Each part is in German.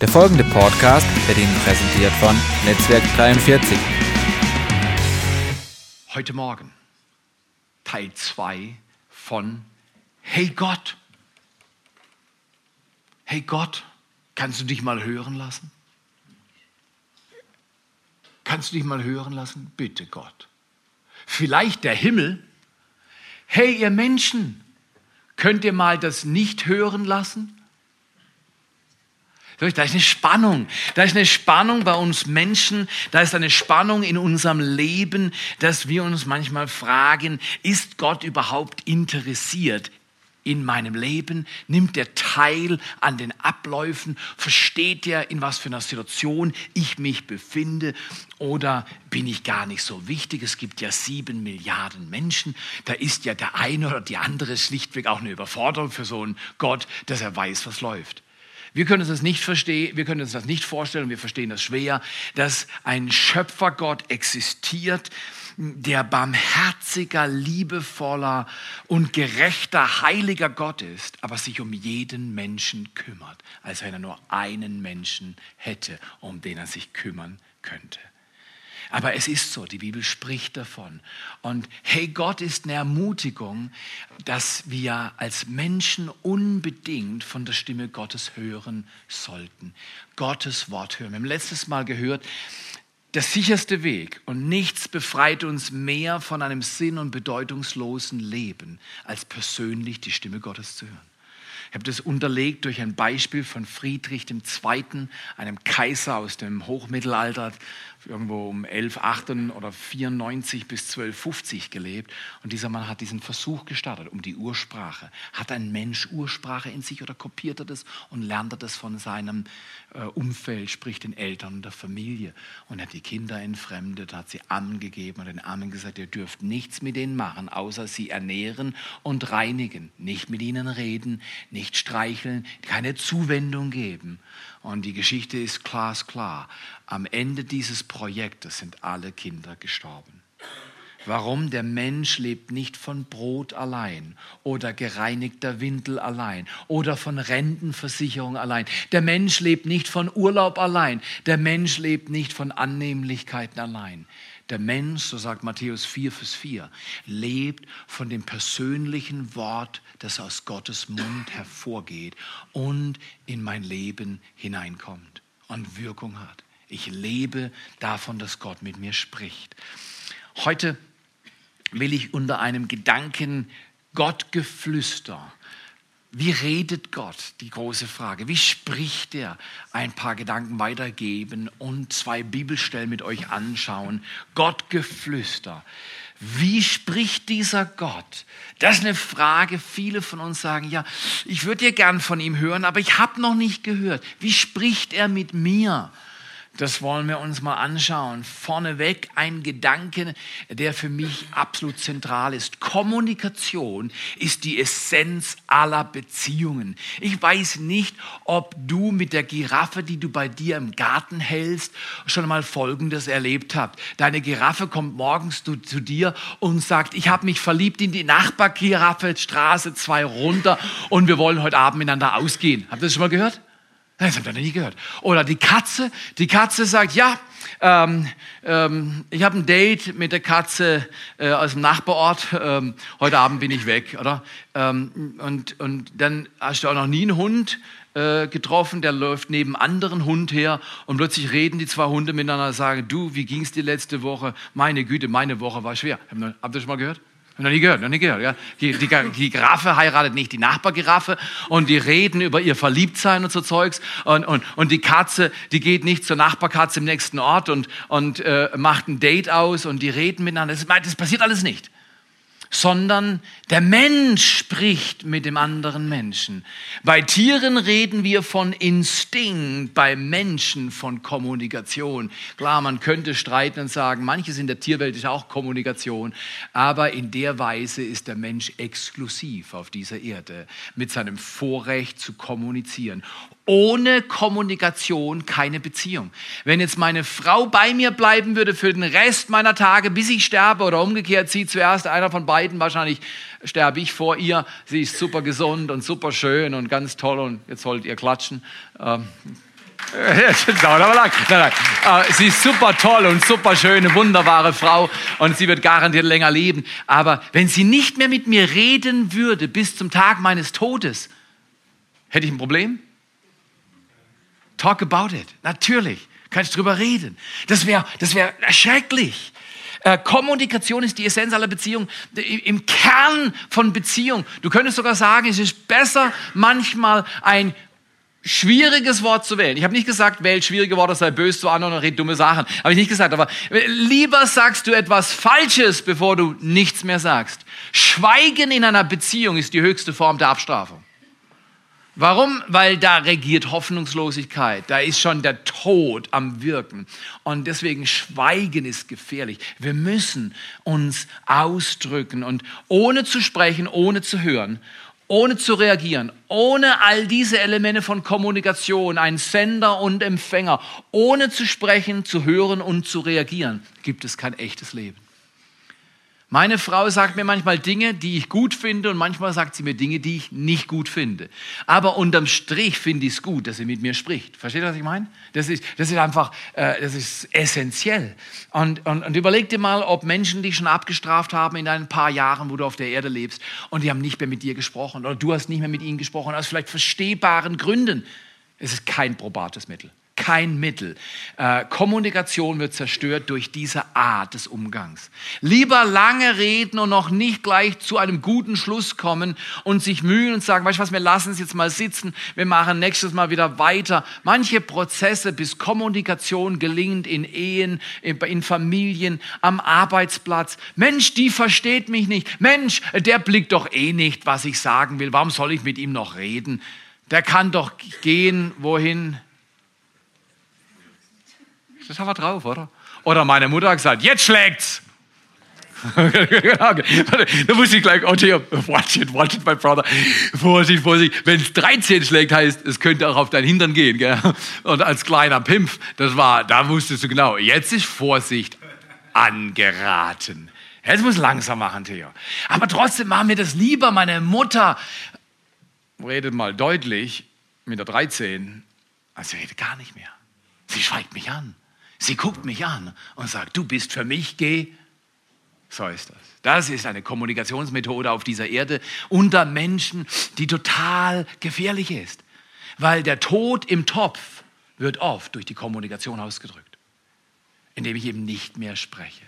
Der folgende Podcast wird Ihnen präsentiert von Netzwerk 43. Heute Morgen Teil 2 von Hey Gott. Hey Gott, kannst du dich mal hören lassen? Kannst du dich mal hören lassen? Bitte Gott. Vielleicht der Himmel. Hey ihr Menschen, könnt ihr mal das nicht hören lassen? Da ist eine Spannung. Da ist eine Spannung bei uns Menschen. Da ist eine Spannung in unserem Leben, dass wir uns manchmal fragen, ist Gott überhaupt interessiert in meinem Leben? Nimmt er teil an den Abläufen? Versteht er, in was für einer Situation ich mich befinde? Oder bin ich gar nicht so wichtig? Es gibt ja sieben Milliarden Menschen. Da ist ja der eine oder die andere schlichtweg auch eine Überforderung für so einen Gott, dass er weiß, was läuft. Wir können uns das nicht verstehen, wir können uns das nicht vorstellen, wir verstehen das schwer, dass ein Schöpfergott existiert, der barmherziger, liebevoller und gerechter, heiliger Gott ist, aber sich um jeden Menschen kümmert, als wenn er nur einen Menschen hätte, um den er sich kümmern könnte. Aber es ist so, die Bibel spricht davon. Und hey, Gott ist eine Ermutigung, dass wir als Menschen unbedingt von der Stimme Gottes hören sollten. Gottes Wort hören. Wir haben letztes Mal gehört, der sicherste Weg und nichts befreit uns mehr von einem sinn- und bedeutungslosen Leben, als persönlich die Stimme Gottes zu hören. Ich habe das unterlegt durch ein Beispiel von Friedrich II., einem Kaiser aus dem Hochmittelalter, irgendwo um 1108 oder 94 bis 1250 gelebt. Und dieser Mann hat diesen Versuch gestartet um die Ursprache. Hat ein Mensch Ursprache in sich oder kopiert er das und lernt er das von seinem äh, Umfeld, sprich den Eltern und der Familie? Und hat die Kinder entfremdet, hat sie Amen gegeben und den Amen gesagt, ihr dürft nichts mit denen machen, außer sie ernähren und reinigen. Nicht mit ihnen reden, nicht streicheln, keine Zuwendung geben. Und die Geschichte ist glasklar. Am Ende dieses Projektes sind alle Kinder gestorben. Warum? Der Mensch lebt nicht von Brot allein oder gereinigter Windel allein oder von Rentenversicherung allein. Der Mensch lebt nicht von Urlaub allein. Der Mensch lebt nicht von Annehmlichkeiten allein. Der Mensch, so sagt Matthäus 4, Vers 4, lebt von dem persönlichen Wort, das aus Gottes Mund hervorgeht und in mein Leben hineinkommt und Wirkung hat. Ich lebe davon, dass Gott mit mir spricht. Heute will ich unter einem Gedanken Gottgeflüster wie redet Gott? Die große Frage. Wie spricht er? Ein paar Gedanken weitergeben und zwei Bibelstellen mit euch anschauen. Gottgeflüster. Wie spricht dieser Gott? Das ist eine Frage. Viele von uns sagen, ja, ich würde ja gern von ihm hören, aber ich habe noch nicht gehört. Wie spricht er mit mir? Das wollen wir uns mal anschauen. Vorneweg ein Gedanke, der für mich absolut zentral ist. Kommunikation ist die Essenz aller Beziehungen. Ich weiß nicht, ob du mit der Giraffe, die du bei dir im Garten hältst, schon mal Folgendes erlebt habt. Deine Giraffe kommt morgens zu, zu dir und sagt, ich habe mich verliebt in die Nachbargiraffe, Straße 2 runter und wir wollen heute Abend miteinander ausgehen. Habt ihr das schon mal gehört? Das habt ihr noch nie gehört. Oder die Katze, die Katze sagt, ja, ähm, ähm, ich habe ein Date mit der Katze äh, aus dem Nachbarort, ähm, heute Abend bin ich weg, oder? Ähm, und, und dann hast du auch noch nie einen Hund äh, getroffen, der läuft neben anderen Hund her und plötzlich reden die zwei Hunde miteinander und sagen, du, wie ging's dir letzte Woche? Meine Güte, meine Woche war schwer. Habt ihr das schon mal gehört? Noch nie gehört, noch nie gehört. Ja? Die, die, die Giraffe heiratet nicht die Nachbargiraffe und die reden über ihr Verliebtsein und so Zeugs. Und, und, und die Katze, die geht nicht zur Nachbarkatze im nächsten Ort und, und äh, macht ein Date aus und die reden miteinander. Das, das passiert alles nicht sondern der Mensch spricht mit dem anderen Menschen. Bei Tieren reden wir von Instinkt, bei Menschen von Kommunikation. Klar, man könnte streiten und sagen, manches in der Tierwelt ist auch Kommunikation, aber in der Weise ist der Mensch exklusiv auf dieser Erde mit seinem Vorrecht zu kommunizieren. Ohne Kommunikation keine Beziehung. Wenn jetzt meine Frau bei mir bleiben würde für den Rest meiner Tage, bis ich sterbe oder umgekehrt, sie zuerst, einer von beiden, wahrscheinlich sterbe ich vor ihr. Sie ist super gesund und super schön und ganz toll und jetzt sollt ihr klatschen. Ähm, dauert aber lang. Nein, nein. Äh, sie ist super toll und super schöne, wunderbare Frau und sie wird garantiert länger leben. Aber wenn sie nicht mehr mit mir reden würde bis zum Tag meines Todes, hätte ich ein Problem? Talk about it. Natürlich. Kannst drüber reden. Das wäre das wär schrecklich. Äh, Kommunikation ist die Essenz aller Beziehungen, im Kern von Beziehung. Du könntest sogar sagen, es ist besser, manchmal ein schwieriges Wort zu wählen. Ich habe nicht gesagt, wähl schwierige Worte, sei böse zu anderen und red dumme Sachen. Habe ich nicht gesagt. Aber lieber sagst du etwas Falsches, bevor du nichts mehr sagst. Schweigen in einer Beziehung ist die höchste Form der Abstrafung. Warum? Weil da regiert Hoffnungslosigkeit. Da ist schon der Tod am Wirken. Und deswegen Schweigen ist gefährlich. Wir müssen uns ausdrücken und ohne zu sprechen, ohne zu hören ohne zu reagieren, ohne all diese Elemente von Kommunikation, ein Sender und Empfänger, ohne zu sprechen, zu hören und zu reagieren, gibt es kein echtes Leben. Meine Frau sagt mir manchmal Dinge, die ich gut finde und manchmal sagt sie mir Dinge, die ich nicht gut finde. Aber unterm Strich finde ich es gut, dass sie mit mir spricht. Versteht ihr, was ich meine? Das ist, das ist einfach, äh, das ist essentiell. Und, und, und überleg dir mal, ob Menschen dich schon abgestraft haben in ein paar Jahren, wo du auf der Erde lebst und die haben nicht mehr mit dir gesprochen oder du hast nicht mehr mit ihnen gesprochen, aus vielleicht verstehbaren Gründen. Es ist kein probates Mittel kein Mittel. Äh, Kommunikation wird zerstört durch diese Art des Umgangs. Lieber lange reden und noch nicht gleich zu einem guten Schluss kommen und sich mühen und sagen, weißt du was, wir lassen es jetzt mal sitzen, wir machen nächstes Mal wieder weiter. Manche Prozesse, bis Kommunikation gelingt in Ehen, in Familien, am Arbeitsplatz. Mensch, die versteht mich nicht. Mensch, der blickt doch eh nicht, was ich sagen will. Warum soll ich mit ihm noch reden? Der kann doch gehen, wohin das haben wir drauf, oder? Oder meine Mutter hat gesagt, jetzt schlägt's. da wusste ich gleich, oh, dear, watch it, watch it, my brother. Vorsicht, Vorsicht. Wenn es 13 schlägt, heißt, es könnte auch auf dein Hintern gehen. Gell? Und als kleiner Pimpf, das war, da wusstest du genau, jetzt ist Vorsicht angeraten. Jetzt muss langsam machen, Theo. Aber trotzdem machen wir das lieber. Meine Mutter redet mal deutlich mit der 13, als sie redet gar nicht mehr. Sie schweigt mich an. Sie guckt mich an und sagt, du bist für mich, geh. So ist das. Das ist eine Kommunikationsmethode auf dieser Erde unter Menschen, die total gefährlich ist. Weil der Tod im Topf wird oft durch die Kommunikation ausgedrückt, indem ich eben nicht mehr spreche.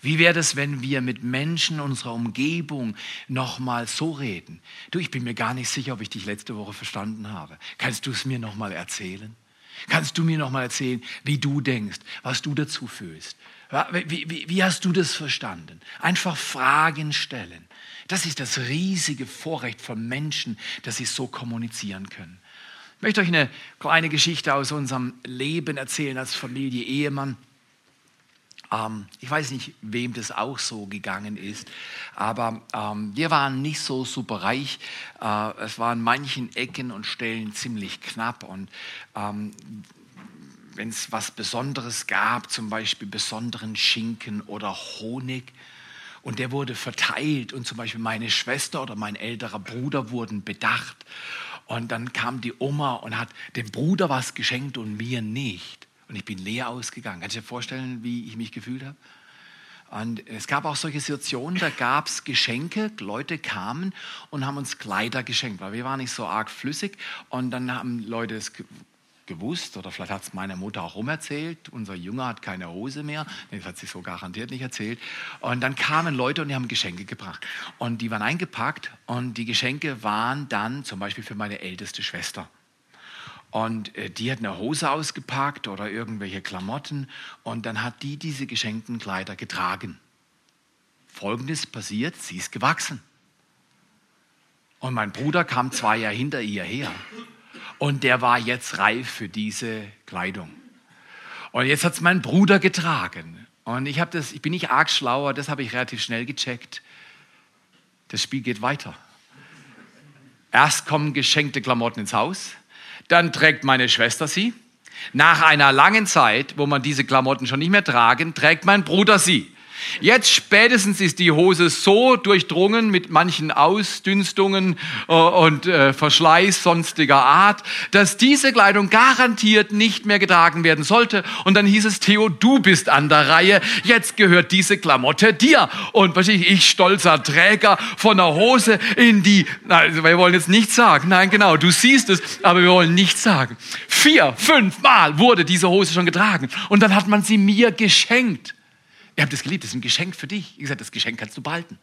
Wie wäre es, wenn wir mit Menschen unserer Umgebung nochmal so reden? Du, ich bin mir gar nicht sicher, ob ich dich letzte Woche verstanden habe. Kannst du es mir nochmal erzählen? Kannst du mir noch mal erzählen, wie du denkst, was du dazu fühlst? Wie, wie, wie hast du das verstanden? Einfach Fragen stellen. Das ist das riesige Vorrecht von Menschen, dass sie so kommunizieren können. Ich möchte euch eine kleine Geschichte aus unserem Leben erzählen als Familie, Ehemann. Ähm, ich weiß nicht, wem das auch so gegangen ist, aber ähm, wir waren nicht so super reich. Äh, es war an manchen Ecken und Stellen ziemlich knapp und ähm, wenn es was Besonderes gab, zum Beispiel besonderen Schinken oder Honig, und der wurde verteilt und zum Beispiel meine Schwester oder mein älterer Bruder wurden bedacht. Und dann kam die Oma und hat dem Bruder was geschenkt und mir nicht. Und ich bin leer ausgegangen. Kannst du dir vorstellen, wie ich mich gefühlt habe? Und es gab auch solche Situationen, da gab es Geschenke, Leute kamen und haben uns Kleider geschenkt, weil wir waren nicht so arg flüssig. Und dann haben Leute es gewusst oder vielleicht hat es meine Mutter auch rumerzählt. Unser Junge hat keine Hose mehr, das hat sie so garantiert nicht erzählt. Und dann kamen Leute und die haben Geschenke gebracht. Und die waren eingepackt und die Geschenke waren dann zum Beispiel für meine älteste Schwester. Und äh, die hat eine Hose ausgepackt oder irgendwelche Klamotten und dann hat die diese geschenkten Kleider getragen. Folgendes passiert, sie ist gewachsen. Und mein Bruder kam zwei Jahre hinter ihr her und der war jetzt reif für diese Kleidung. Und jetzt hat es mein Bruder getragen. Und ich, das, ich bin nicht arg schlauer, das habe ich relativ schnell gecheckt. Das Spiel geht weiter. Erst kommen geschenkte Klamotten ins Haus, dann trägt meine Schwester sie. Nach einer langen Zeit, wo man diese Klamotten schon nicht mehr tragen, trägt mein Bruder sie. Jetzt spätestens ist die Hose so durchdrungen mit manchen Ausdünstungen äh, und äh, Verschleiß sonstiger Art, dass diese Kleidung garantiert nicht mehr getragen werden sollte. Und dann hieß es, Theo, du bist an der Reihe. Jetzt gehört diese Klamotte dir. Und wahrscheinlich ich, stolzer Träger von der Hose in die, nein, wir wollen jetzt nichts sagen. Nein, genau, du siehst es, aber wir wollen nichts sagen. Vier, fünf Mal wurde diese Hose schon getragen. Und dann hat man sie mir geschenkt. Ihr habt es geliebt, das ist ein Geschenk für dich. Ich gesagt, das Geschenk kannst du behalten.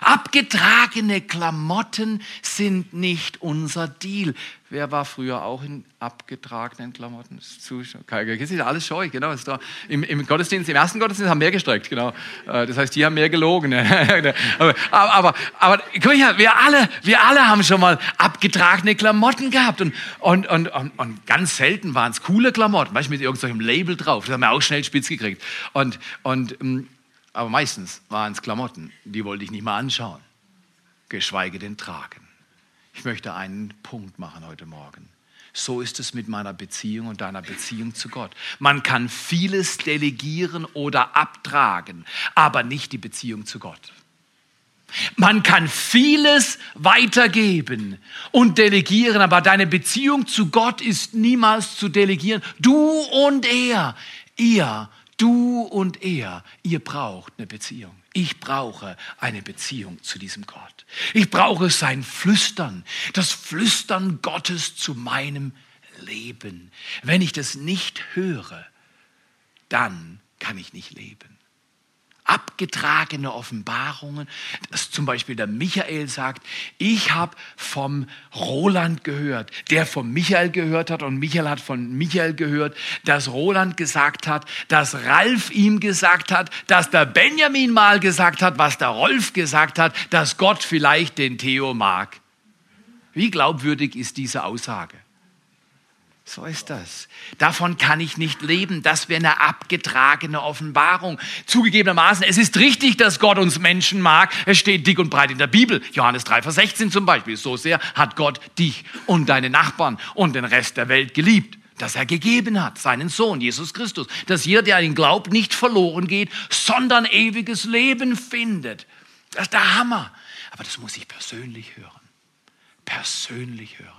Abgetragene Klamotten sind nicht unser Deal. Wer war früher auch in abgetragenen Klamotten? Das ist alles scheu, genau. Ist da. Im, Im, Gottesdienst, im ersten Gottesdienst haben mehr gestreckt, genau. Äh, das heißt, die haben mehr gelogen. aber, aber, aber guck mal, wir alle, wir alle haben schon mal abgetragene Klamotten gehabt und, und, und, und, und ganz selten waren es coole Klamotten, weißt, mit irgendeinem Label drauf. Das haben wir auch schnell spitz gekriegt. Und, und ähm, aber meistens waren es Klamotten, die wollte ich nicht mal anschauen, geschweige denn tragen. Ich möchte einen Punkt machen heute Morgen. So ist es mit meiner Beziehung und deiner Beziehung zu Gott. Man kann vieles delegieren oder abtragen, aber nicht die Beziehung zu Gott. Man kann vieles weitergeben und delegieren, aber deine Beziehung zu Gott ist niemals zu delegieren. Du und er, ihr Du und er, ihr braucht eine Beziehung. Ich brauche eine Beziehung zu diesem Gott. Ich brauche sein Flüstern, das Flüstern Gottes zu meinem Leben. Wenn ich das nicht höre, dann kann ich nicht leben abgetragene Offenbarungen, dass zum Beispiel der Michael sagt, ich habe vom Roland gehört, der vom Michael gehört hat und Michael hat von Michael gehört, dass Roland gesagt hat, dass Ralf ihm gesagt hat, dass der Benjamin mal gesagt hat, was der Rolf gesagt hat, dass Gott vielleicht den Theo mag. Wie glaubwürdig ist diese Aussage? So ist das. Davon kann ich nicht leben. Das wäre eine abgetragene Offenbarung. Zugegebenermaßen, es ist richtig, dass Gott uns Menschen mag. Es steht dick und breit in der Bibel. Johannes 3, Vers 16 zum Beispiel. So sehr hat Gott dich und deine Nachbarn und den Rest der Welt geliebt dass er gegeben hat, seinen Sohn, Jesus Christus, dass jeder, der an ihn glaubt, nicht verloren geht, sondern ewiges Leben findet. Das ist der Hammer. Aber das muss ich persönlich hören. Persönlich hören.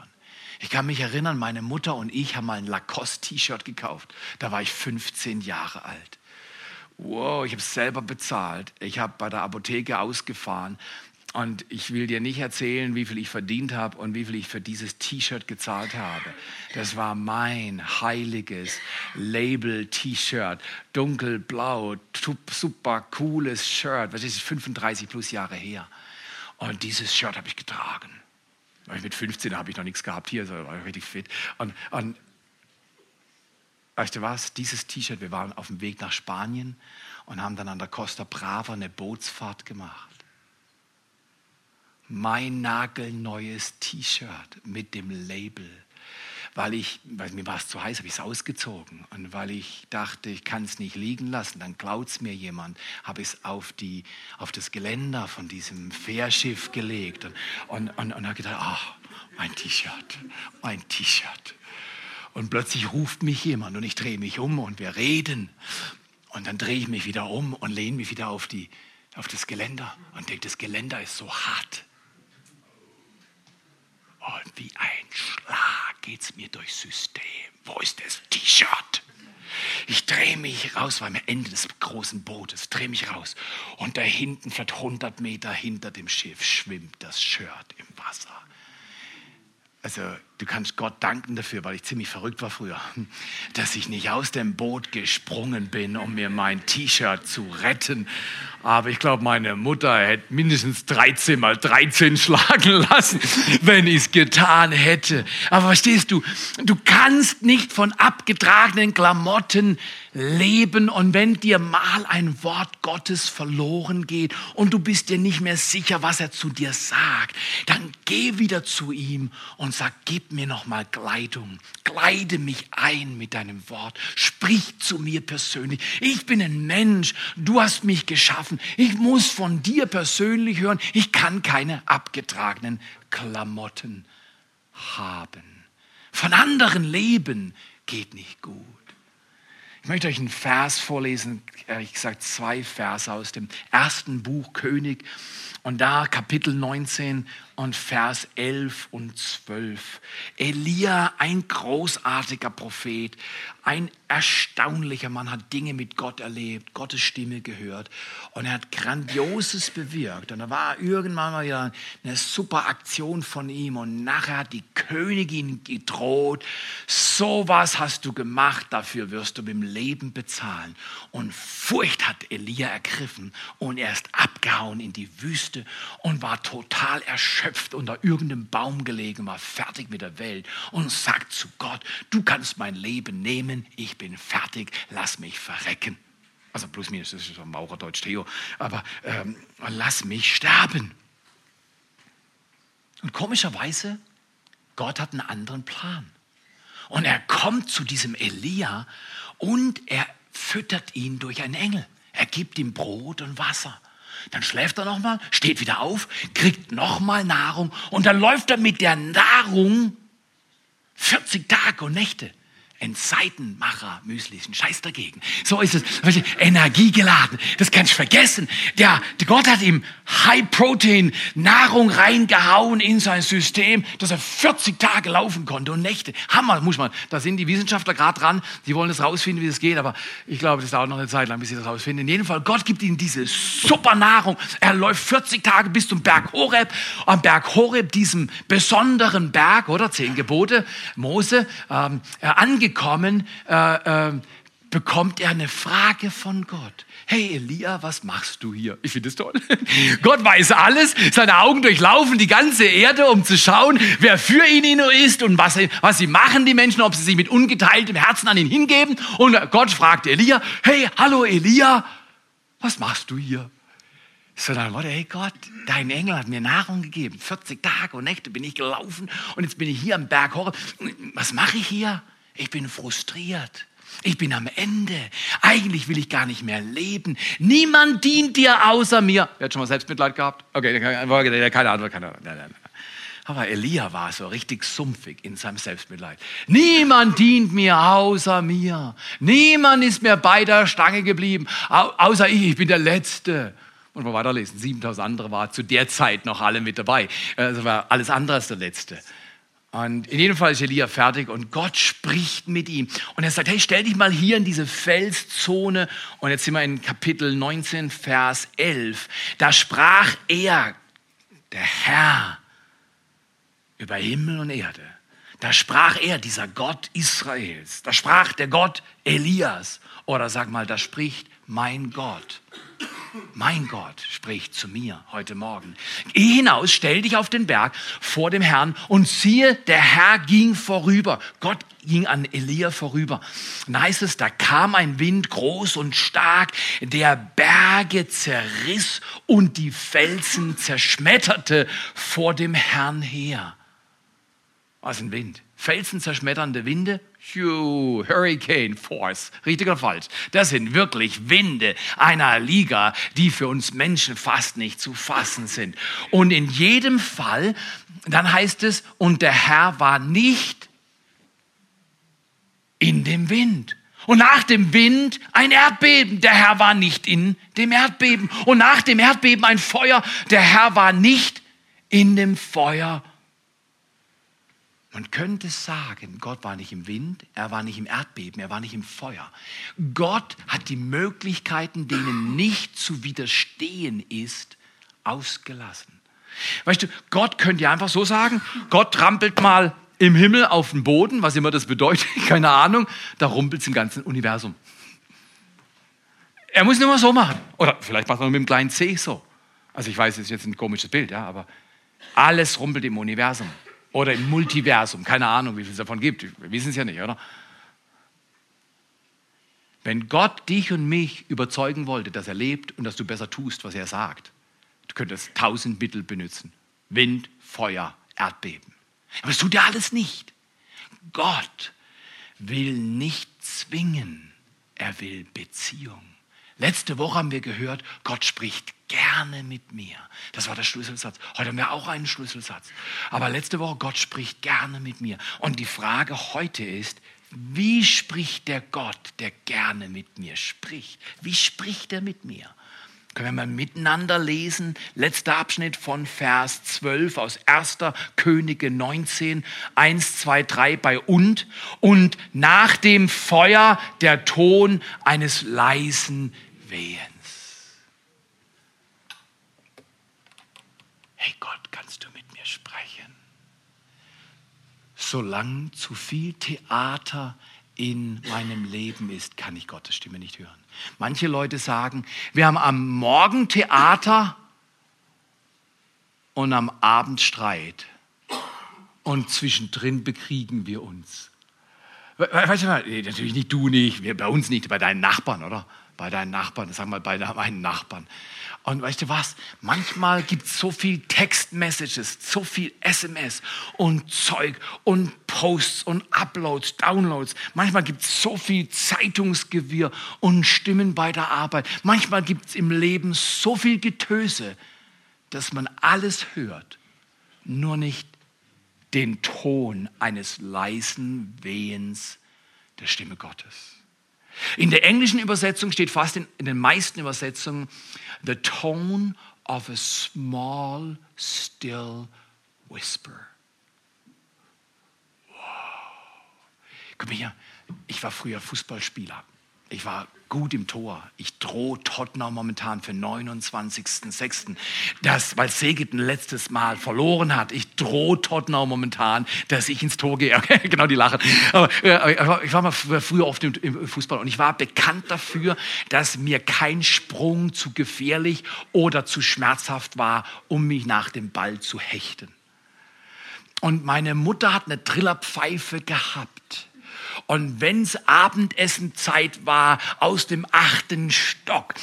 Ich kann mich erinnern, meine Mutter und ich haben mal ein Lacoste-T-Shirt gekauft. Da war ich 15 Jahre alt. Wow, ich habe es selber bezahlt. Ich habe bei der Apotheke ausgefahren. Und ich will dir nicht erzählen, wie viel ich verdient habe und wie viel ich für dieses T-Shirt gezahlt habe. Das war mein heiliges Label-T-Shirt. Dunkelblau, super cooles Shirt. Was ist 35 plus Jahre her. Und dieses Shirt habe ich getragen. Mit 15 habe ich noch nichts gehabt hier, so war ich richtig fit. Und, und weißt du was? Dieses T-Shirt, wir waren auf dem Weg nach Spanien und haben dann an der Costa Brava eine Bootsfahrt gemacht. Mein nagelneues T-Shirt mit dem Label weil ich, weil mir war es zu heiß, habe ich es ausgezogen. Und weil ich dachte, ich kann es nicht liegen lassen, dann klaut es mir jemand, habe ich es auf, auf das Geländer von diesem Fährschiff gelegt und, und, und, und habe gedacht, ach, mein T-Shirt, mein T-Shirt. Und plötzlich ruft mich jemand und ich drehe mich um und wir reden. Und dann drehe ich mich wieder um und lehne mich wieder auf, die, auf das Geländer und denke, das Geländer ist so hart. Und wie ein Schlag geht es mir durchs System. Wo ist das T-Shirt? Ich drehe mich raus, weil am Ende des großen Bootes, drehe mich raus. Und da hinten, vielleicht 100 Meter hinter dem Schiff, schwimmt das Shirt im Wasser. Also du kannst Gott danken dafür, weil ich ziemlich verrückt war früher, dass ich nicht aus dem Boot gesprungen bin, um mir mein T-Shirt zu retten. Aber ich glaube, meine Mutter hätte mindestens 13 mal 13 schlagen lassen, wenn ich es getan hätte. Aber verstehst du, du kannst nicht von abgetragenen Klamotten leben und wenn dir mal ein Wort Gottes verloren geht und du bist dir nicht mehr sicher, was er zu dir sagt, dann geh wieder zu ihm und sag, gib mir noch mal Kleidung, kleide mich ein mit deinem Wort, sprich zu mir persönlich. Ich bin ein Mensch, du hast mich geschaffen, ich muss von dir persönlich hören, ich kann keine abgetragenen Klamotten haben. Von anderen leben geht nicht gut. Ich möchte euch einen Vers vorlesen, ehrlich gesagt zwei Verse aus dem ersten Buch König und da Kapitel 19 und Vers 11 und 12. Elia, ein großartiger Prophet, ein erstaunlicher Mann, hat Dinge mit Gott erlebt, Gottes Stimme gehört und er hat Grandioses bewirkt. Und da war irgendwann mal wieder eine super Aktion von ihm und nachher hat die Königin gedroht, sowas hast du gemacht, dafür wirst du mit dem Leben bezahlen. Und Furcht hat Elia ergriffen und er ist abgehauen in die Wüste und war total erschöpft unter irgendeinem Baum gelegen, war fertig mit der Welt und sagt zu Gott, du kannst mein Leben nehmen, ich bin fertig, lass mich verrecken. Also plus minus, das ist so Maurerdeutsch Theo, aber ähm, lass mich sterben. Und komischerweise, Gott hat einen anderen Plan. Und er kommt zu diesem Elia und er füttert ihn durch einen Engel. Er gibt ihm Brot und Wasser. Dann schläft er nochmal, steht wieder auf, kriegt nochmal Nahrung und dann läuft er mit der Nahrung 40 Tage und Nächte. Ein Seitenmacher Müsli, ein Scheiß dagegen. So ist es. Energiegeladen. Das kannst du vergessen. Der, der Gott hat ihm High Protein Nahrung reingehauen in sein System, dass er 40 Tage laufen konnte und Nächte. Hammer, muss man. Da sind die Wissenschaftler gerade dran. Die wollen das rausfinden, wie das geht. Aber ich glaube, das dauert noch eine Zeit lang, bis sie das rausfinden. In jedem Fall, Gott gibt ihm diese super Nahrung. Er läuft 40 Tage bis zum Berg Horeb. Am Berg Horeb, diesem besonderen Berg, oder? Zehn Gebote, Mose, ähm, angekommen angekommen, äh, äh, bekommt er eine Frage von Gott. Hey Elia, was machst du hier? Ich finde es toll. Gott weiß alles. Seine Augen durchlaufen die ganze Erde, um zu schauen, wer für ihn ist und was, was sie machen, die Menschen, ob sie sich mit ungeteiltem Herzen an ihn hingeben. Und Gott fragt Elia, hey, hallo Elia, was machst du hier? So dann Leute, hey Gott, dein Engel hat mir Nahrung gegeben. 40 Tage und Nächte bin ich gelaufen und jetzt bin ich hier am Berg Horeb. Was mache ich hier? Ich bin frustriert. Ich bin am Ende. Eigentlich will ich gar nicht mehr leben. Niemand dient dir außer mir. Wer hat schon mal Selbstmitleid gehabt? Okay, keine Antwort, keine Antwort. Nein, nein, nein. Aber Elia war so richtig sumpfig in seinem Selbstmitleid. Niemand dient mir außer mir. Niemand ist mir bei der Stange geblieben, außer ich. Ich bin der Letzte. Und wir weiterlesen. 7000 andere waren zu der Zeit noch alle mit dabei. Also war alles andere als der Letzte. Und in jedem Fall ist Elia fertig und Gott spricht mit ihm. Und er sagt, hey, stell dich mal hier in diese Felszone. Und jetzt sind wir in Kapitel 19, Vers 11. Da sprach er, der Herr, über Himmel und Erde. Da sprach er, dieser Gott Israels. Da sprach der Gott Elias. Oder sag mal, da spricht mein Gott. Mein Gott spricht zu mir heute Morgen. Geh hinaus, stell dich auf den Berg vor dem Herrn und siehe, der Herr ging vorüber. Gott ging an Elia vorüber. Dann heißt es, da kam ein Wind groß und stark, der Berge zerriss und die Felsen zerschmetterte vor dem Herrn her. Was ein Wind. Felsen zerschmetternde Winde, Phew, Hurricane Force. Richtig oder falsch? Das sind wirklich Winde einer Liga, die für uns Menschen fast nicht zu fassen sind. Und in jedem Fall, dann heißt es, und der Herr war nicht in dem Wind. Und nach dem Wind ein Erdbeben. Der Herr war nicht in dem Erdbeben. Und nach dem Erdbeben ein Feuer. Der Herr war nicht in dem Feuer. Man könnte sagen, Gott war nicht im Wind, er war nicht im Erdbeben, er war nicht im Feuer. Gott hat die Möglichkeiten, denen nicht zu widerstehen ist, ausgelassen. Weißt du, Gott könnte ja einfach so sagen, Gott trampelt mal im Himmel auf den Boden, was immer das bedeutet, keine Ahnung, da rumpelt es im ganzen Universum. Er muss nur mal so machen. Oder vielleicht macht er mit dem kleinen C so. Also ich weiß, das ist jetzt ein komisches Bild, ja, aber alles rumpelt im Universum. Oder im Multiversum. Keine Ahnung, wie viel es davon gibt. Wir wissen es ja nicht, oder? Wenn Gott dich und mich überzeugen wollte, dass er lebt und dass du besser tust, was er sagt, du könntest tausend Mittel benutzen. Wind, Feuer, Erdbeben. Aber das tut er alles nicht. Gott will nicht zwingen, er will Beziehung. Letzte Woche haben wir gehört, Gott spricht gerne mit mir. Das war der Schlüsselsatz. Heute haben wir auch einen Schlüsselsatz. Aber letzte Woche, Gott spricht gerne mit mir. Und die Frage heute ist, wie spricht der Gott, der gerne mit mir spricht? Wie spricht er mit mir? Können wir mal miteinander lesen? Letzter Abschnitt von Vers 12 aus 1. Könige 19, 1, 2, 3 bei und. Und nach dem Feuer der Ton eines leisen Wehens. Hey Gott, kannst du mit mir sprechen? Solange zu viel Theater in meinem Leben ist, kann ich Gottes Stimme nicht hören. Manche Leute sagen, wir haben am Morgen Theater und am Abend Streit. Und zwischendrin bekriegen wir uns. Weißt du, natürlich nicht du nicht, bei uns nicht, bei deinen Nachbarn, oder? Bei deinen Nachbarn, sag mal bei meinen Nachbarn. Und weißt du was? Manchmal gibt es so viel Textmessages, so viel SMS und Zeug und Posts und Uploads, Downloads. Manchmal gibt es so viel Zeitungsgewirr und Stimmen bei der Arbeit. Manchmal gibt es im Leben so viel Getöse, dass man alles hört, nur nicht den Ton eines leisen Wehens der Stimme Gottes. In der englischen Übersetzung steht fast in, in den meisten Übersetzungen, the tone of a small, still whisper. Wow. Guck mal hier, ich war früher Fußballspieler. Ich war gut im Tor. Ich drohe Tottenham momentan für 29.06. Das, weil Segeten letztes Mal verloren hat. Ich drohe Tottenham momentan, dass ich ins Tor gehe. genau, die lachen. Aber, äh, ich war mal früher oft im Fußball und ich war bekannt dafür, dass mir kein Sprung zu gefährlich oder zu schmerzhaft war, um mich nach dem Ball zu hechten. Und meine Mutter hat eine Trillerpfeife gehabt. Und wenn's Abendessenzeit war, aus dem achten Stock,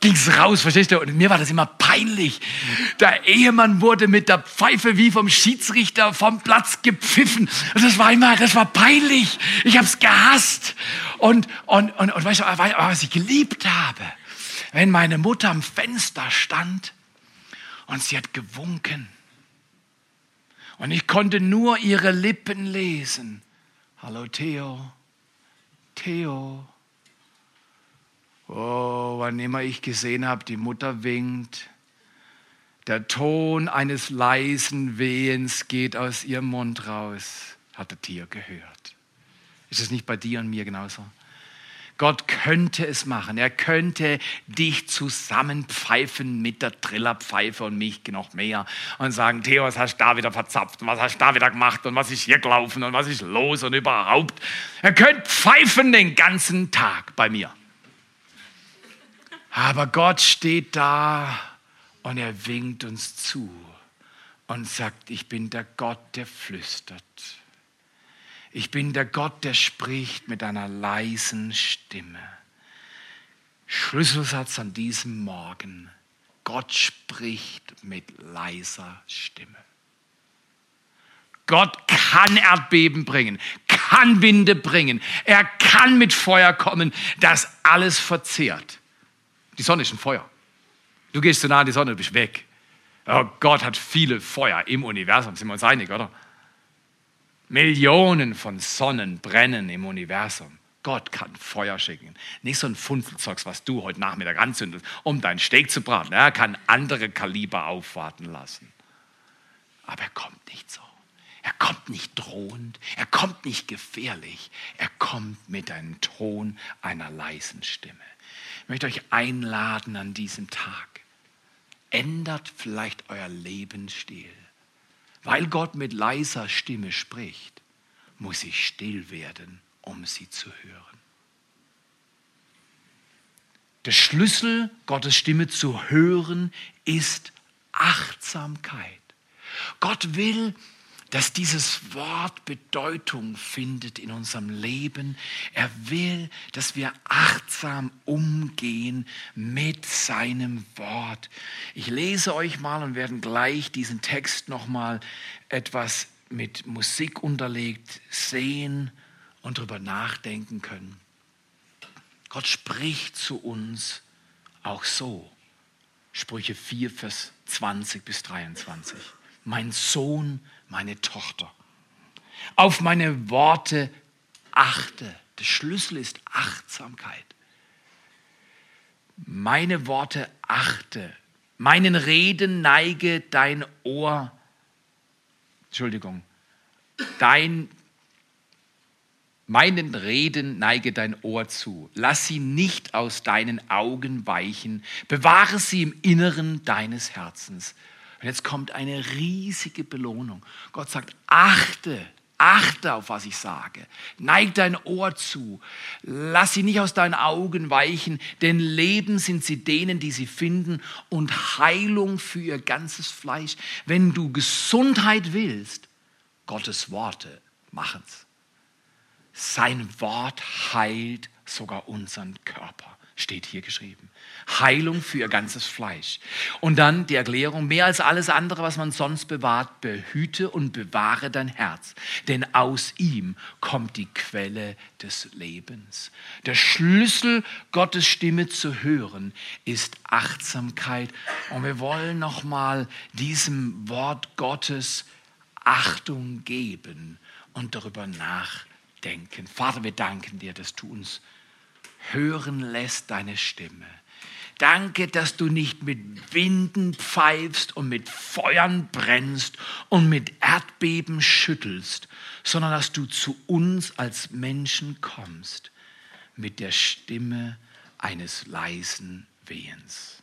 ging's raus, verstehst du? Und mir war das immer peinlich. Der Ehemann wurde mit der Pfeife wie vom Schiedsrichter vom Platz gepfiffen. Und das war immer, das war peinlich. Ich hab's gehasst. Und, und, und, und weißt du, was ich geliebt habe? Wenn meine Mutter am Fenster stand und sie hat gewunken und ich konnte nur ihre Lippen lesen. Hallo Theo, Theo. Oh, wann immer ich gesehen habe, die Mutter winkt. Der Ton eines leisen Wehens geht aus ihrem Mund raus, hat der Tier gehört. Ist es nicht bei dir und mir genauso? Gott könnte es machen. Er könnte dich zusammenpfeifen mit der Trillerpfeife und mich noch mehr und sagen, Theo, was hast du da wieder verzapft und was hast du da wieder gemacht und was ist hier gelaufen und was ist los und überhaupt. Er könnte pfeifen den ganzen Tag bei mir. Aber Gott steht da und er winkt uns zu und sagt, ich bin der Gott, der flüstert. Ich bin der Gott, der spricht mit einer leisen Stimme. Schlüsselsatz an diesem Morgen. Gott spricht mit leiser Stimme. Gott kann Erdbeben bringen, kann Winde bringen. Er kann mit Feuer kommen, das alles verzehrt. Die Sonne ist ein Feuer. Du gehst zu nah an die Sonne, du bist weg. Oh, Gott hat viele Feuer im Universum, sind wir uns einig, oder? Millionen von Sonnen brennen im Universum. Gott kann Feuer schicken. Nicht so ein Funzelzeugs, was du heute Nachmittag anzündest, um deinen Steak zu braten. Er kann andere Kaliber aufwarten lassen. Aber er kommt nicht so. Er kommt nicht drohend, er kommt nicht gefährlich, er kommt mit einem Ton einer leisen Stimme. Ich möchte euch einladen an diesem Tag. Ändert vielleicht euer Lebensstil. Weil Gott mit leiser Stimme spricht, muss ich still werden, um sie zu hören. Der Schlüssel, Gottes Stimme zu hören, ist Achtsamkeit. Gott will, dass dieses Wort Bedeutung findet in unserem Leben. Er will, dass wir achtsam umgehen mit seinem Wort. Ich lese euch mal und werden gleich diesen Text noch mal etwas mit Musik unterlegt sehen und darüber nachdenken können. Gott spricht zu uns auch so. Sprüche 4, Vers 20 bis 23. Mein Sohn, meine Tochter. Auf meine Worte achte. Der Schlüssel ist Achtsamkeit. Meine Worte achte. Meinen Reden neige dein Ohr. Entschuldigung. Dein Meinen Reden neige dein Ohr zu. Lass sie nicht aus deinen Augen weichen. Bewahre sie im Inneren deines Herzens. Und jetzt kommt eine riesige Belohnung. Gott sagt, achte, achte auf, was ich sage. Neig dein Ohr zu. Lass sie nicht aus deinen Augen weichen, denn Leben sind sie denen, die sie finden und Heilung für ihr ganzes Fleisch. Wenn du Gesundheit willst, Gottes Worte machen's. Sein Wort heilt sogar unseren Körper, steht hier geschrieben. Heilung für ihr ganzes Fleisch. Und dann die Erklärung, mehr als alles andere, was man sonst bewahrt, behüte und bewahre dein Herz, denn aus ihm kommt die Quelle des Lebens. Der Schlüssel, Gottes Stimme zu hören, ist Achtsamkeit. Und wir wollen nochmal diesem Wort Gottes Achtung geben und darüber nachdenken denken. Vater, wir danken dir, dass du uns hören lässt deine Stimme. Danke, dass du nicht mit Winden pfeifst und mit Feuern brennst und mit Erdbeben schüttelst, sondern dass du zu uns als Menschen kommst mit der Stimme eines leisen Wehens.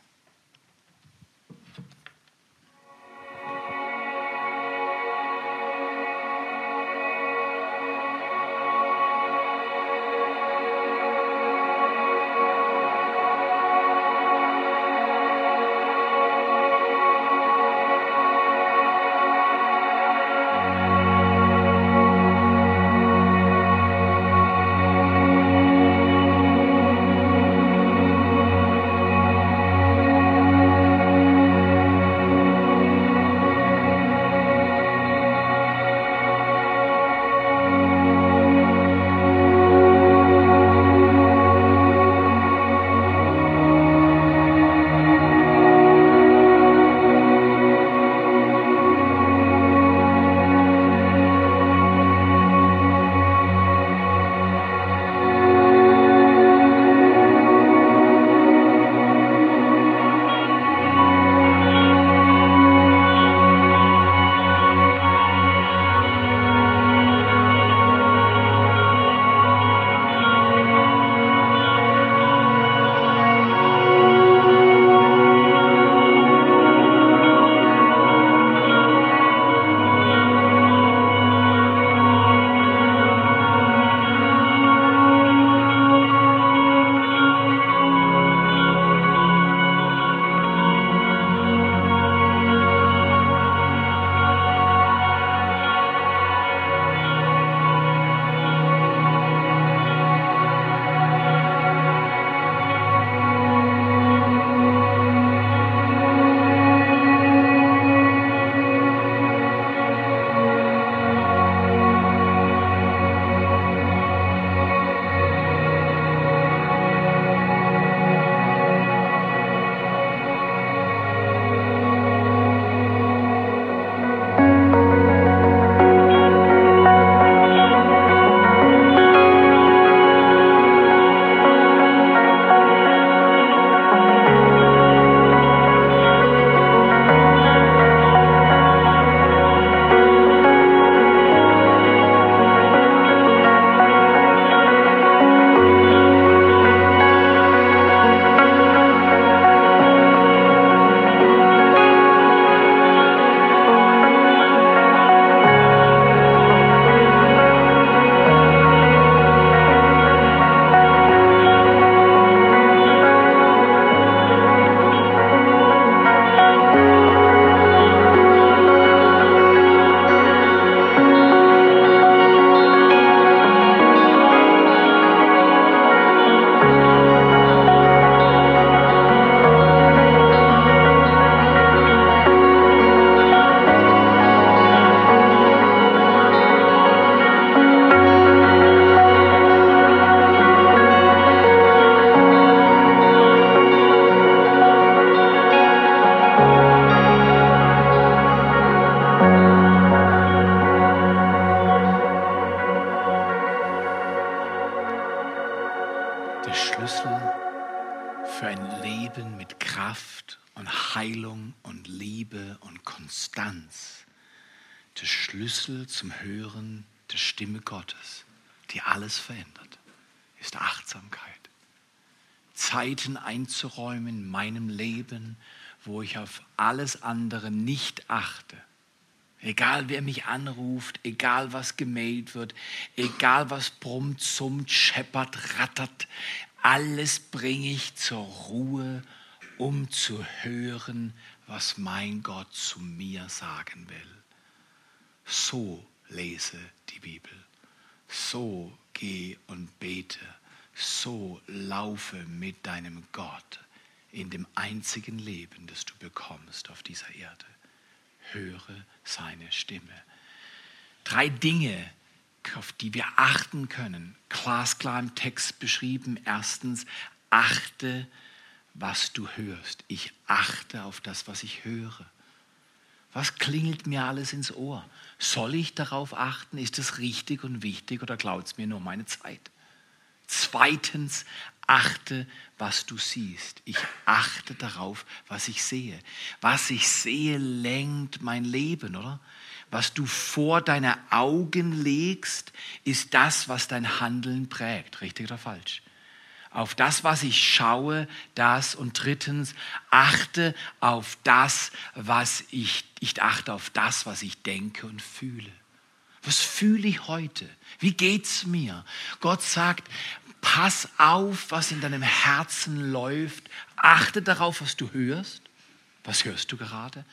Zeiten einzuräumen in meinem Leben, wo ich auf alles andere nicht achte. Egal wer mich anruft, egal was gemailt wird, egal was brummt, summt, scheppert, rattert, alles bringe ich zur Ruhe, um zu hören, was mein Gott zu mir sagen will. So lese die Bibel. So geh und bete. So laufe mit deinem Gott in dem einzigen Leben, das du bekommst auf dieser Erde. Höre seine Stimme. Drei Dinge, auf die wir achten können. Glasklar im Text beschrieben. Erstens, achte, was du hörst. Ich achte auf das, was ich höre. Was klingelt mir alles ins Ohr? Soll ich darauf achten? Ist es richtig und wichtig oder klaut es mir nur meine Zeit? Zweitens, achte, was du siehst. Ich achte darauf, was ich sehe. Was ich sehe, lenkt mein Leben, oder? Was du vor deine Augen legst, ist das, was dein Handeln prägt. Richtig oder falsch? Auf das, was ich schaue, das. Und drittens, achte auf das, was ich, ich achte auf das, was ich denke und fühle. Was fühle ich heute? Wie geht's mir? Gott sagt, pass auf, was in deinem Herzen läuft. Achte darauf, was du hörst. Was hörst du gerade?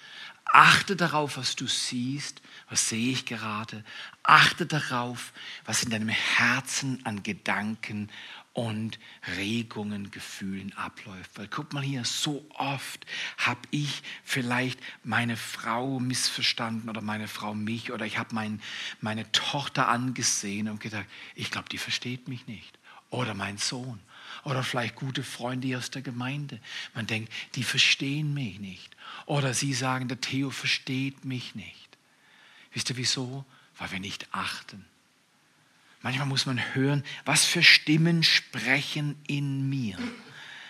Achte darauf, was du siehst. Was sehe ich gerade? Achte darauf, was in deinem Herzen an Gedanken und Regungen, Gefühlen abläuft. Weil guck mal hier, so oft habe ich vielleicht meine Frau missverstanden oder meine Frau mich oder ich habe mein, meine Tochter angesehen und gedacht, ich glaube, die versteht mich nicht. Oder mein Sohn. Oder vielleicht gute Freunde aus der Gemeinde. Man denkt, die verstehen mich nicht. Oder sie sagen, der Theo versteht mich nicht. Wisst ihr wieso? Weil wir nicht achten. Manchmal muss man hören, was für Stimmen sprechen in mir.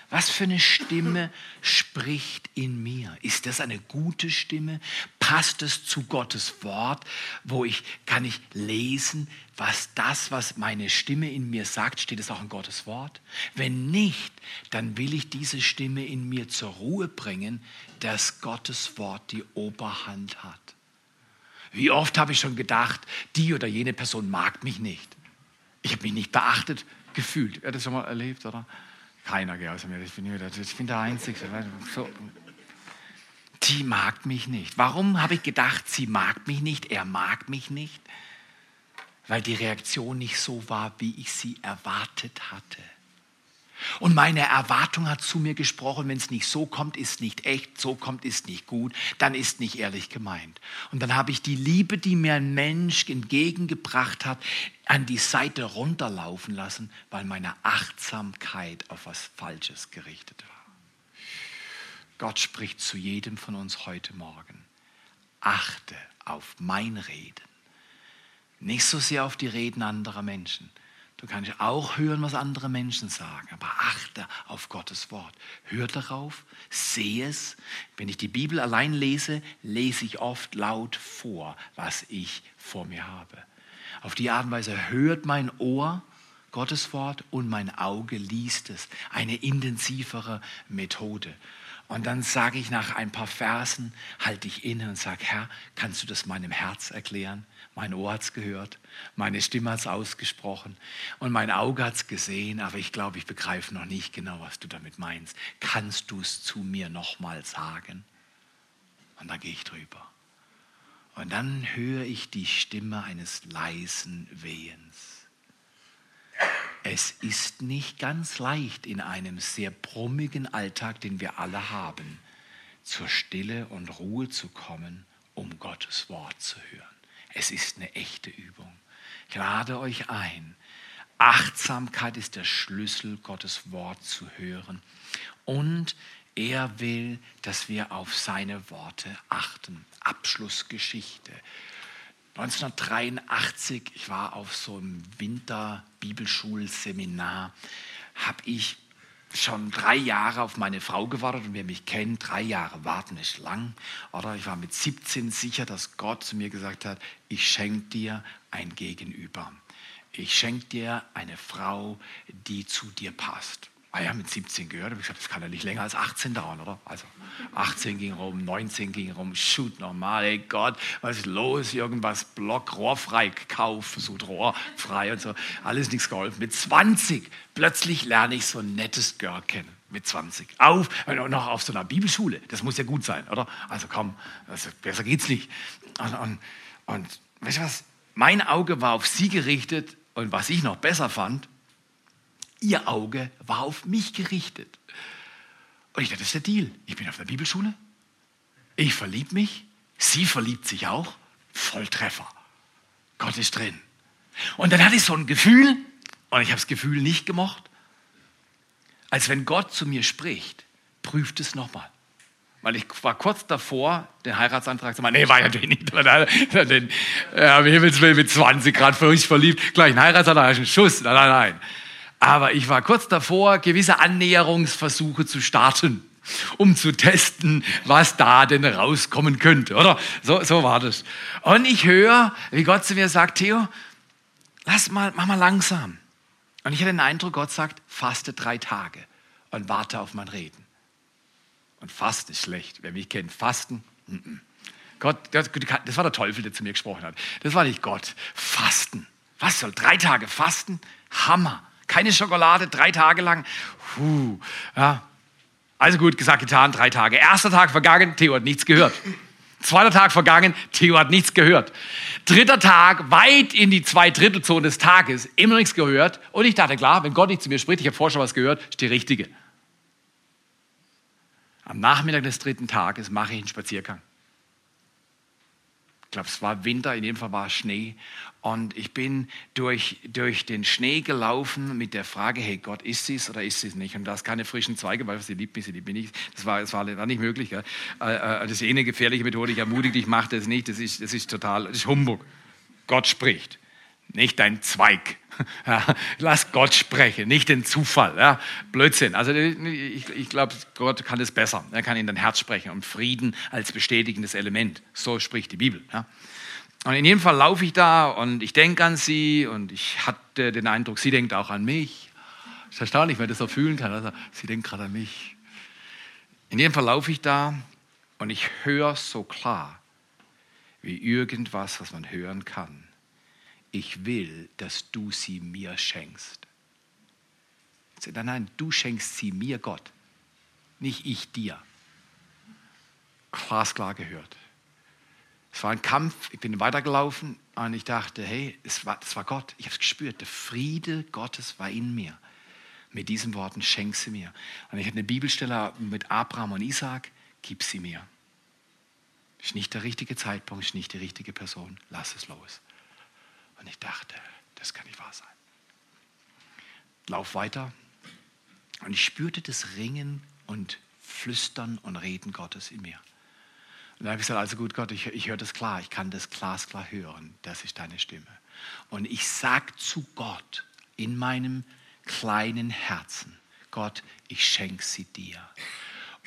Was für eine Stimme spricht in mir? Ist das eine gute Stimme? Passt es zu Gottes Wort, wo ich kann ich lesen, was das, was meine Stimme in mir sagt, steht es auch in Gottes Wort? Wenn nicht, dann will ich diese Stimme in mir zur Ruhe bringen, dass Gottes Wort die Oberhand hat. Wie oft habe ich schon gedacht, die oder jene Person mag mich nicht. Ich habe mich nicht beachtet gefühlt. Wer hat das schon mal erlebt, oder? Keiner, gell, außer mir. Ich bin, ich bin der Einzige. So. Die mag mich nicht. Warum habe ich gedacht, sie mag mich nicht, er mag mich nicht? Weil die Reaktion nicht so war, wie ich sie erwartet hatte. Und meine Erwartung hat zu mir gesprochen, wenn es nicht so kommt, ist nicht echt, so kommt, ist nicht gut, dann ist nicht ehrlich gemeint. Und dann habe ich die Liebe, die mir ein Mensch entgegengebracht hat, an die Seite runterlaufen lassen, weil meine Achtsamkeit auf was Falsches gerichtet war. Gott spricht zu jedem von uns heute Morgen. Achte auf mein Reden. Nicht so sehr auf die Reden anderer Menschen Du kannst auch hören, was andere Menschen sagen, aber achte auf Gottes Wort. Hör darauf, sehe es. Wenn ich die Bibel allein lese, lese ich oft laut vor, was ich vor mir habe. Auf die Art und Weise hört mein Ohr Gottes Wort und mein Auge liest es. Eine intensivere Methode. Und dann sage ich nach ein paar Versen, halte ich inne und sage, Herr, kannst du das meinem Herz erklären? Mein Ohr hat es gehört, meine Stimme hat es ausgesprochen und mein Auge hat es gesehen, aber ich glaube, ich begreife noch nicht genau, was du damit meinst. Kannst du es zu mir nochmal sagen? Und dann gehe ich drüber. Und dann höre ich die Stimme eines leisen Wehens. Es ist nicht ganz leicht in einem sehr brummigen Alltag, den wir alle haben, zur Stille und Ruhe zu kommen, um Gottes Wort zu hören. Es ist eine echte Übung. Ich lade euch ein. Achtsamkeit ist der Schlüssel, Gottes Wort zu hören. Und er will, dass wir auf seine Worte achten. Abschlussgeschichte. 1983, ich war auf so einem Winter-Bibelschulseminar, habe ich schon drei Jahre auf meine Frau gewartet und wer mich kennt, drei Jahre warten ist lang. Oder ich war mit 17 sicher, dass Gott zu mir gesagt hat, ich schenke dir ein Gegenüber. Ich schenke dir eine Frau, die zu dir passt. Ah ja, mit 17 gehört, habe ich gesagt, das kann ja nicht länger als 18 dauern, oder? Also 18 ging rum, 19 ging rum, shoot normal, ey Gott, was ist los? Irgendwas, Block, rohrfrei, Kauf, versucht rohrfrei und so. Alles nichts geholfen. Mit 20 plötzlich lerne ich so ein nettes Girl kennen. Mit 20. Auf, noch auf so einer Bibelschule. Das muss ja gut sein, oder? Also komm, also besser geht's nicht. Und, und, und weißt du was? Mein Auge war auf sie gerichtet und was ich noch besser fand, Ihr Auge war auf mich gerichtet. Und ich dachte, das ist der Deal. Ich bin auf der Bibelschule. Ich verliebe mich. Sie verliebt sich auch. Volltreffer. Gott ist drin. Und dann hatte ich so ein Gefühl, und ich habe das Gefühl nicht gemocht, als wenn Gott zu mir spricht, prüft es nochmal. Weil ich war kurz davor, den Heiratsantrag zu machen. Nee, war ja natürlich nicht. Denn, ja, Himmels Willen mit 20 Grad für uns verliebt. Gleich ein Heiratsantrag, ein Schuss. Nein, nein, nein. Aber ich war kurz davor, gewisse Annäherungsversuche zu starten, um zu testen, was da denn rauskommen könnte, oder? So, so war das. Und ich höre, wie Gott zu mir sagt, Theo, lass mal, mach mal langsam. Und ich hatte den Eindruck, Gott sagt, faste drei Tage und warte auf mein Reden. Und Fasten ist schlecht. Wer mich kennt, Fasten, mm -mm. Gott, das, das war der Teufel, der zu mir gesprochen hat. Das war nicht Gott. Fasten. Was soll drei Tage fasten? Hammer. Keine Schokolade, drei Tage lang. Puh, ja. Also gut, gesagt, getan, drei Tage. Erster Tag vergangen, Theo hat nichts gehört. Zweiter Tag vergangen, Theo hat nichts gehört. Dritter Tag, weit in die Zweidrittelzone des Tages, immer nichts gehört. Und ich dachte, klar, wenn Gott nicht zu mir spricht, ich habe vorher schon was gehört, ist die richtige. Am Nachmittag des dritten Tages mache ich einen Spaziergang glaube, es war Winter, in dem Fall war Schnee. Und ich bin durch, durch den Schnee gelaufen mit der Frage, hey Gott, ist es oder ist es nicht? Und da ist keine frischen Zweige, weil sie liebt mich, sie liebt mich nicht. Das war, das war, nicht möglich. Gell? Äh, äh, das ist eh eine gefährliche Methode. Ich ermutige dich, mach das nicht. Das ist, das ist total, das ist Humbug. Gott spricht nicht dein Zweig. Ja, lass Gott sprechen, nicht den Zufall. Ja, Blödsinn. Also ich, ich glaube, Gott kann es besser. Er kann in dein Herz sprechen und Frieden als bestätigendes Element. So spricht die Bibel. Ja. Und in jedem Fall laufe ich da und ich denke an sie und ich hatte den Eindruck, sie denkt auch an mich. Es ist erstaunlich, wenn man das so fühlen kann. Also, sie denkt gerade an mich. In jedem Fall laufe ich da und ich höre so klar wie irgendwas, was man hören kann ich will, dass du sie mir schenkst. Nein, nein, du schenkst sie mir, Gott, nicht ich dir. Glasklar gehört. Es war ein Kampf, ich bin weitergelaufen und ich dachte, hey, es war, es war Gott. Ich habe es gespürt, der Friede Gottes war in mir. Mit diesen Worten, schenk sie mir. Und ich hatte eine Bibelstelle mit Abraham und Isaac, gib sie mir. Ist nicht der richtige Zeitpunkt, ist nicht die richtige Person, lass es los. Und ich dachte, das kann nicht wahr sein. Lauf weiter. Und ich spürte das Ringen und Flüstern und Reden Gottes in mir. Und dann habe ich gesagt, also gut Gott, ich, ich höre das klar, ich kann das glasklar hören, das ist deine Stimme. Und ich sage zu Gott in meinem kleinen Herzen, Gott, ich schenke sie dir.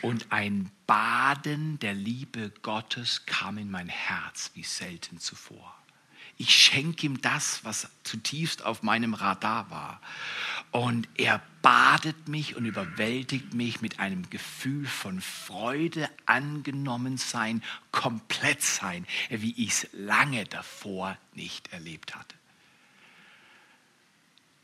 Und ein Baden der Liebe Gottes kam in mein Herz wie selten zuvor. Ich schenke ihm das, was zutiefst auf meinem Radar war. Und er badet mich und überwältigt mich mit einem Gefühl von Freude, angenommen sein, komplett sein, wie ich es lange davor nicht erlebt hatte.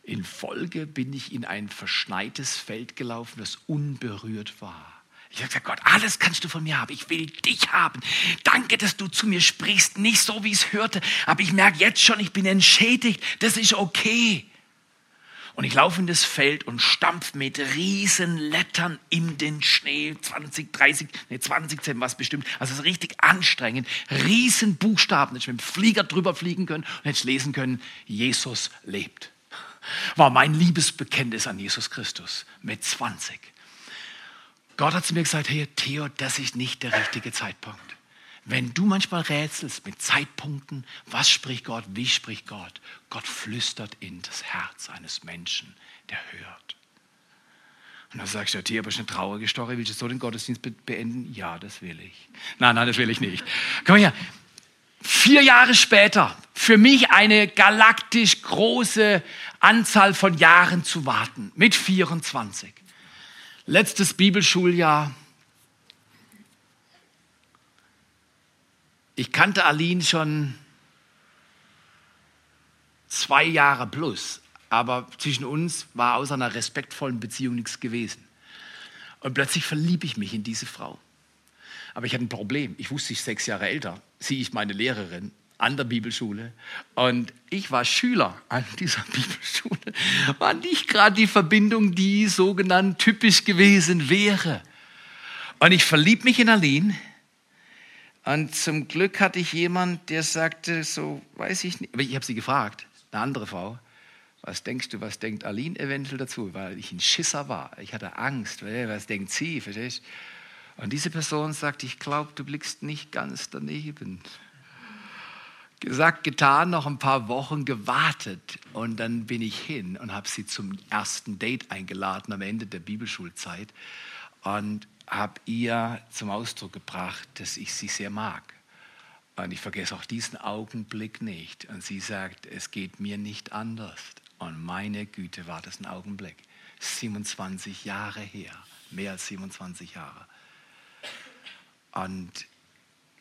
In Folge bin ich in ein verschneites Feld gelaufen, das unberührt war. Ich habe gesagt, Gott, alles kannst du von mir haben. Ich will dich haben. Danke, dass du zu mir sprichst. Nicht so, wie ich es hörte. Aber ich merke jetzt schon, ich bin entschädigt. Das ist okay. Und ich laufe in das Feld und stampf mit riesen Lettern in den Schnee. 20, 30, nee, 20 Zentimeter was bestimmt. Also es ist richtig anstrengend. Riesen Buchstaben, dass ich mit dem Flieger drüber fliegen können und jetzt lesen können, Jesus lebt. War mein Liebesbekenntnis an Jesus Christus mit 20. Gott hat zu mir gesagt, hey Theo, das ist nicht der richtige Zeitpunkt. Wenn du manchmal rätselst mit Zeitpunkten, was spricht Gott, wie spricht Gott, Gott flüstert in das Herz eines Menschen, der hört. Und dann sagst du, ja, aber ist eine traurige Story, willst du so den Gottesdienst beenden? Ja, das will ich. Nein, nein, das will ich nicht. Komm her. Vier Jahre später, für mich eine galaktisch große Anzahl von Jahren zu warten, mit 24. Letztes Bibelschuljahr. Ich kannte Aline schon zwei Jahre plus, aber zwischen uns war außer einer respektvollen Beziehung nichts gewesen. Und plötzlich verliebe ich mich in diese Frau. Aber ich hatte ein Problem. Ich wusste, ich sechs Jahre älter. Sie ist meine Lehrerin an der Bibelschule. Und ich war Schüler an dieser Bibelschule. War nicht gerade die Verbindung, die sogenannt typisch gewesen wäre. Und ich verlieb mich in Aline. Und zum Glück hatte ich jemand, der sagte, so weiß ich nicht. Aber ich habe sie gefragt, eine andere Frau. Was denkst du, was denkt Aline eventuell dazu? Weil ich ein Schisser war. Ich hatte Angst. Was denkt sie? Verstehst Und diese Person sagt, ich glaube, du blickst nicht ganz daneben. Gesagt, getan, noch ein paar Wochen gewartet und dann bin ich hin und habe sie zum ersten Date eingeladen am Ende der Bibelschulzeit und habe ihr zum Ausdruck gebracht, dass ich sie sehr mag. Und ich vergesse auch diesen Augenblick nicht. Und sie sagt, es geht mir nicht anders. Und meine Güte war das ein Augenblick. 27 Jahre her, mehr als 27 Jahre. Und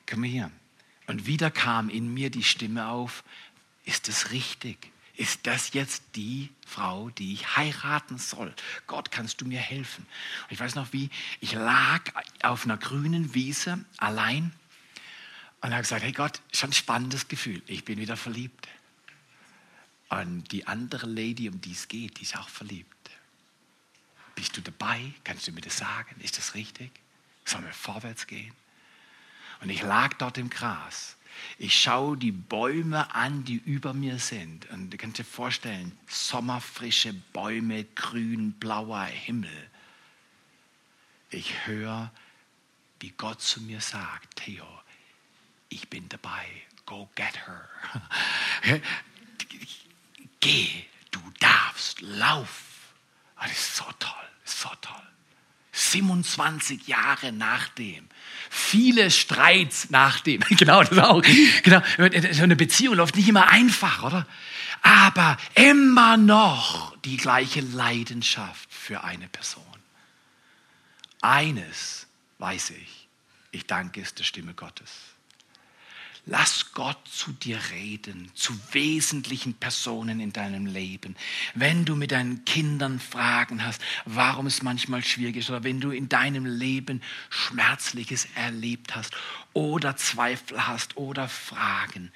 komm her. Und wieder kam in mir die Stimme auf, ist es richtig? Ist das jetzt die Frau, die ich heiraten soll? Gott, kannst du mir helfen? Und ich weiß noch wie, ich lag auf einer grünen Wiese allein und habe gesagt, hey Gott, schon ein spannendes Gefühl, ich bin wieder verliebt. Und die andere Lady, um die es geht, die ist auch verliebt. Bist du dabei? Kannst du mir das sagen? Ist das richtig? Sollen wir vorwärts gehen? Und ich lag dort im Gras. Ich schaue die Bäume an, die über mir sind. Und du kannst dir vorstellen, sommerfrische Bäume, grün, blauer Himmel. Ich höre, wie Gott zu mir sagt, Theo, ich bin dabei. Go get her. Geh, du darfst, lauf. Ah, das ist so toll, so toll. 27 Jahre nachdem. Viele Streits nachdem. genau, das auch. Genau. So eine Beziehung läuft nicht immer einfach, oder? Aber immer noch die gleiche Leidenschaft für eine Person. Eines weiß ich. Ich danke es der Stimme Gottes. Lass Gott zu dir reden, zu wesentlichen Personen in deinem Leben. Wenn du mit deinen Kindern Fragen hast, warum es manchmal schwierig ist, oder wenn du in deinem Leben Schmerzliches erlebt hast oder Zweifel hast oder Fragen,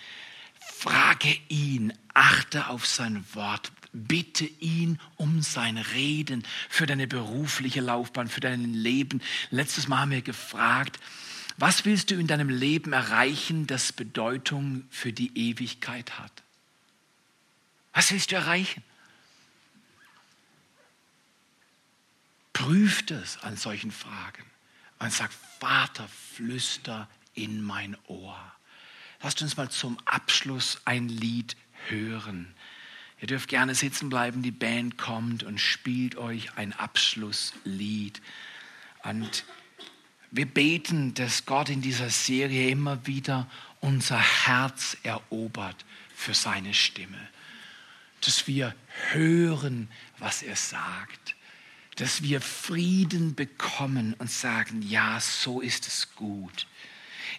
frage ihn, achte auf sein Wort, bitte ihn um sein Reden für deine berufliche Laufbahn, für dein Leben. Letztes Mal haben wir gefragt, was willst du in deinem Leben erreichen, das Bedeutung für die Ewigkeit hat? Was willst du erreichen? Prüf das an solchen Fragen und sag, Vater, flüster in mein Ohr. Lasst uns mal zum Abschluss ein Lied hören. Ihr dürft gerne sitzen bleiben, die Band kommt und spielt euch ein Abschlusslied. Und wir beten, dass Gott in dieser Serie immer wieder unser Herz erobert für seine Stimme. Dass wir hören, was er sagt. Dass wir Frieden bekommen und sagen, ja, so ist es gut.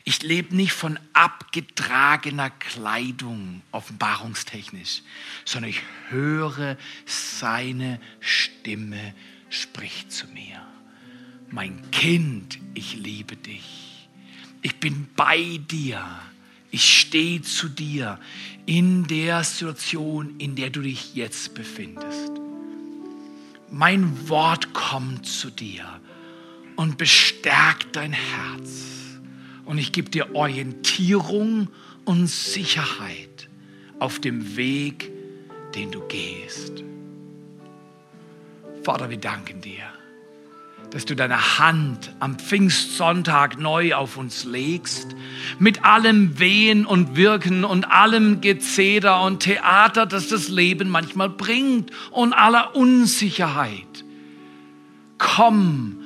Ich lebe nicht von abgetragener Kleidung, offenbarungstechnisch, sondern ich höre seine Stimme spricht zu mir mein Kind, ich liebe dich. Ich bin bei dir. Ich stehe zu dir in der Situation, in der du dich jetzt befindest. Mein Wort kommt zu dir und bestärkt dein Herz. Und ich gebe dir Orientierung und Sicherheit auf dem Weg, den du gehst. Vater, wir danken dir dass du deine Hand am Pfingstsonntag neu auf uns legst, mit allem Wehen und Wirken und allem Gezeder und Theater, das das Leben manchmal bringt und aller Unsicherheit. komm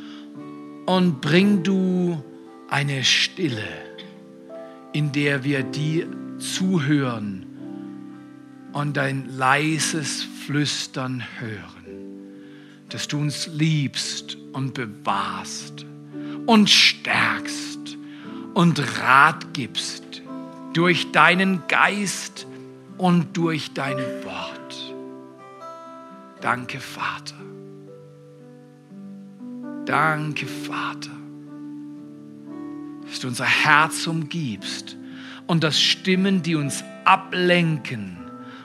und bring du eine Stille, in der wir dir zuhören und dein leises Flüstern hören, dass du uns liebst und bewahrst und stärkst und Rat gibst durch deinen Geist und durch dein Wort. Danke, Vater. Danke, Vater, dass du unser Herz umgibst und dass Stimmen, die uns ablenken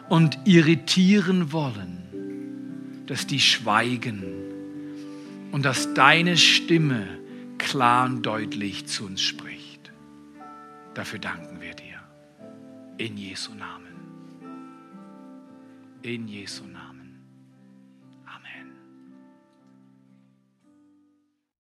und irritieren wollen, dass die schweigen und dass deine Stimme klar und deutlich zu uns spricht. Dafür danken wir dir. In Jesu Namen. In Jesu Namen.